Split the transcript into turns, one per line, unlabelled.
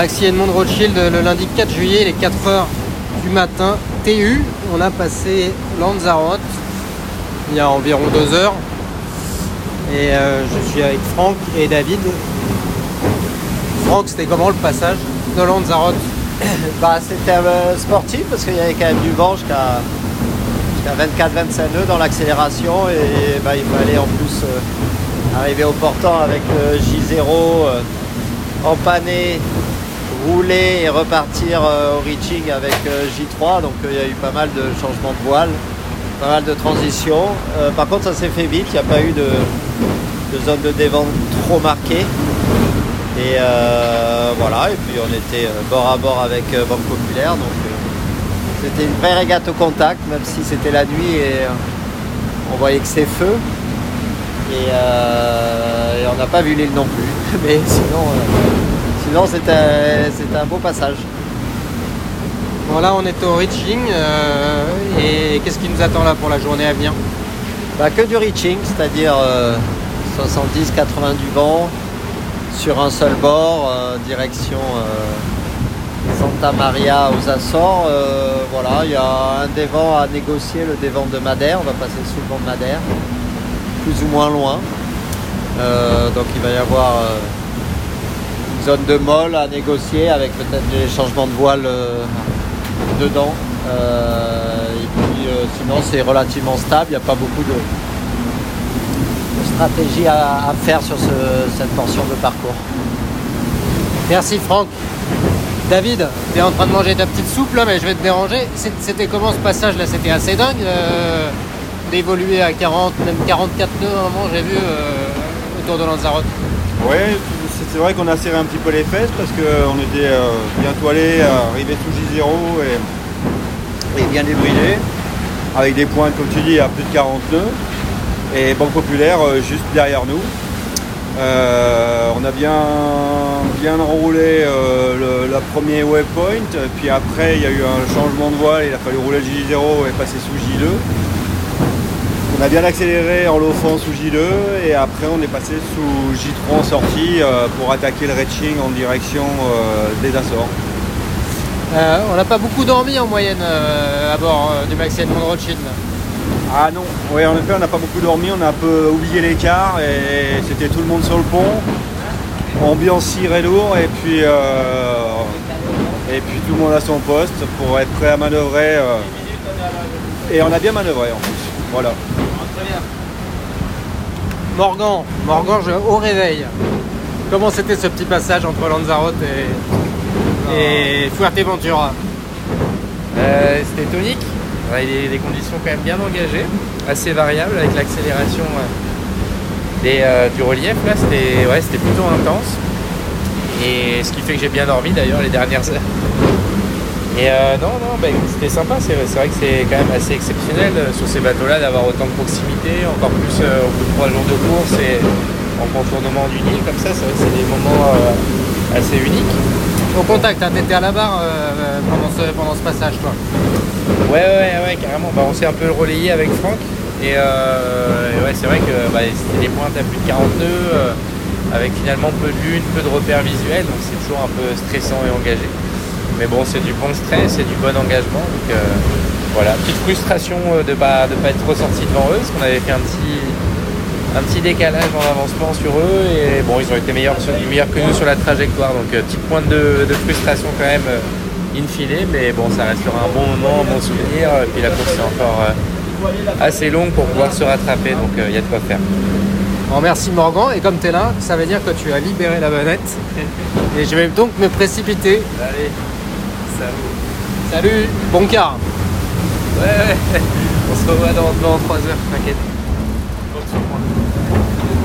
Maxi Edmond Rothschild le lundi 4 juillet, les 4 heures du matin. TU, on a passé Lanzarote il y a environ 2 heures. Et euh, je suis avec Franck et David. Franck, c'était comment le passage de Lanzarote?
Bah, C'était euh, sportif parce qu'il y avait quand même du vent jusqu'à 24-25 nœuds dans l'accélération et bah, il fallait en plus euh, arriver au portant avec le J0 empané, rouler et repartir au reaching avec J3. Donc il y a eu pas mal de changements de voile, pas mal de transitions. par contre ça s'est fait vite, il n'y a pas eu de, zone de dévente trop marquée. Et euh, voilà, et puis on était euh, bord à bord avec euh, Banque Populaire, donc c'était une vraie régate au contact, même si c'était la nuit et on voyait que c'est feu. Et, on n'a pas vu l'île non plus. Mais sinon, sinon c'était un beau passage.
Voilà, on est au reaching. et qu'est-ce qui nous attend là pour la journée à venir?
Bah, Que du reaching, c'est-à-dire 70-80 du vent sur un seul bord, euh, direction euh, Santa Maria aux Açores. Euh, voilà, il y a un dévent à négocier, le dévent de Madère. On va passer sous le vent de Madère, plus ou moins loin. donc il va y avoir zone de molle à négocier avec peut-être des changements de voile dedans. et puis sinon c'est relativement stable, il n'y a pas beaucoup de, stratégie à, faire sur cette portion de parcours.
Merci Franck. David, tu es en train de manger ta petite soupe là, mais je vais te déranger. C'était comment ce passage là? C'était assez dingue euh, d'évoluer à 40, même 44 nœuds à un moment, j'ai vu euh, autour de Lanzarote.
Oui, c'est vrai qu'on a serré un petit peu les fesses parce qu'on était euh, bien toilé, arrivé sous J0 et, bien débridé, avec des points, comme tu dis, à plus de 40 nœuds et Banque Populaire euh, juste derrière nous. Euh, on a bien, bien enroulé euh, le, premier waypoint, puis après il y a eu un changement de voile, il a fallu rouler le J0 et passer sous J2. On a bien accéléré en loafant sous J2 et après on est passé sous J3 en sortie pour attaquer le reaching en direction des Açores.
on n'a pas beaucoup dormi en moyenne à bord du Maxi Edmond Rothschild.
Ah non, oui en effet on n'a pas beaucoup dormi, on a un peu oublié l'écart et c'était tout le monde sur le pont. Ambiance ciré lourd et puis euh, et puis tout le monde à son poste pour être prêt à manœuvrer. Euh. et on a bien manœuvré en plus. Voilà.
Morgan, Morgan je, au réveil. Comment c'était ce petit passage entre Lanzarote et, et Fuerteventura?
Euh, C'était tonique des, conditions quand même bien engagées, assez variables avec l'accélération euh, du relief. Là, c'était ouais, plutôt intense. Et ce qui fait que j'ai bien dormi d'ailleurs les dernières heures. Et euh, non, non, bah, c'était sympa. C'est vrai que c'est quand même assez exceptionnel sur ces bateaux-là d'avoir autant de proximité, encore plus au bout de trois jours de course et en contournement du Nil comme ça. C'est vrai que c'est des moments assez uniques.
Au contact, hein, t'étais à la barre pendant, ce, pendant ce passage, toi
Ouais, ouais, ouais, carrément. Bah, on s'est un peu relayé avec Franck. Et, euh, ouais, c'est vrai que bah, c'était des pointes à plus de 40 nœuds, euh, avec finalement peu de lune, peu de repères visuels, donc c'est toujours un peu stressant et engagé. Mais bon, c'est du bon stress, c'est du bon engagement. Donc euh, voilà, petite frustration de ne pas, de pas être ressorti devant eux, parce qu'on avait fait un petit, un petit décalage en avancement sur eux, et bon, ils ont été meilleurs, meilleurs que nous sur la trajectoire, donc petite pointe de, de frustration quand même in fine, mais bon, ça restera un bon moment, un bon souvenir. Et puis la course est encore euh, assez longue pour pouvoir se rattraper, donc il euh, y a de quoi faire.
Bon, merci Morgan, et comme tu es là, ça veut dire que tu as libéré la bonnette. et je vais donc me précipiter.
Allez,
Salut, bon quart.
Ouais, ouais, on se revoit dans, dans 3 heures, t'inquiète.